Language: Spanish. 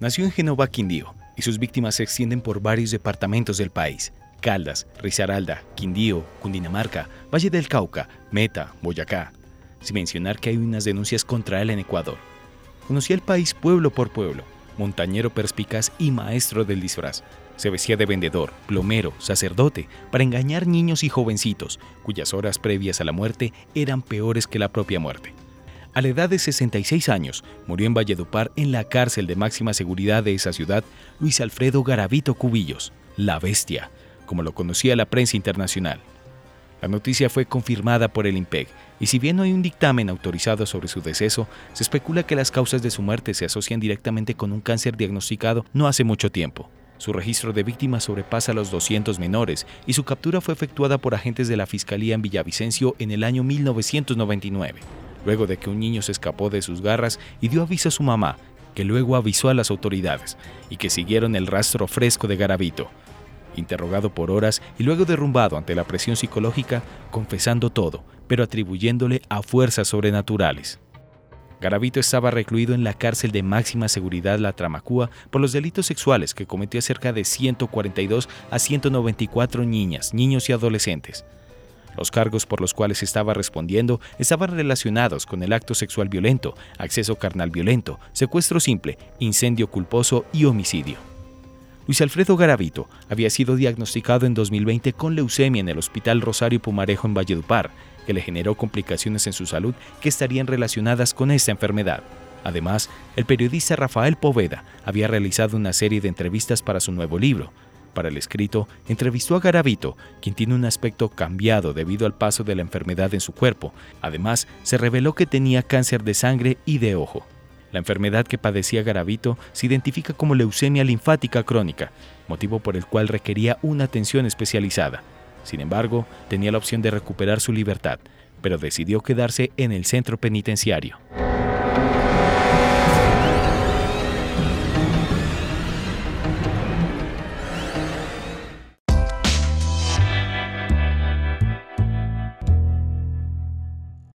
Nació en Genova, Quindío, y sus víctimas se extienden por varios departamentos del país. Caldas, Risaralda, Quindío, Cundinamarca, Valle del Cauca, Meta, Boyacá. Sin mencionar que hay unas denuncias contra él en Ecuador. Conocía el país pueblo por pueblo, montañero perspicaz y maestro del disfraz. Se vestía de vendedor, plomero, sacerdote, para engañar niños y jovencitos, cuyas horas previas a la muerte eran peores que la propia muerte. A la edad de 66 años, murió en Valledupar en la cárcel de máxima seguridad de esa ciudad Luis Alfredo Garavito Cubillos, la bestia, como lo conocía la prensa internacional. La noticia fue confirmada por el IMPEG, y si bien no hay un dictamen autorizado sobre su deceso, se especula que las causas de su muerte se asocian directamente con un cáncer diagnosticado no hace mucho tiempo. Su registro de víctimas sobrepasa los 200 menores y su captura fue efectuada por agentes de la Fiscalía en Villavicencio en el año 1999, luego de que un niño se escapó de sus garras y dio aviso a su mamá, que luego avisó a las autoridades y que siguieron el rastro fresco de Garavito, interrogado por horas y luego derrumbado ante la presión psicológica, confesando todo, pero atribuyéndole a fuerzas sobrenaturales. Garavito estaba recluido en la cárcel de máxima seguridad La Tramacúa por los delitos sexuales que cometió cerca de 142 a 194 niñas, niños y adolescentes. Los cargos por los cuales estaba respondiendo estaban relacionados con el acto sexual violento, acceso carnal violento, secuestro simple, incendio culposo y homicidio. Luis Alfredo Garavito había sido diagnosticado en 2020 con leucemia en el Hospital Rosario Pumarejo en Valledupar que le generó complicaciones en su salud que estarían relacionadas con esta enfermedad. Además, el periodista Rafael Poveda había realizado una serie de entrevistas para su nuevo libro. Para el escrito, entrevistó a Garavito, quien tiene un aspecto cambiado debido al paso de la enfermedad en su cuerpo. Además, se reveló que tenía cáncer de sangre y de ojo. La enfermedad que padecía Garavito se identifica como leucemia linfática crónica, motivo por el cual requería una atención especializada. Sin embargo, tenía la opción de recuperar su libertad, pero decidió quedarse en el centro penitenciario.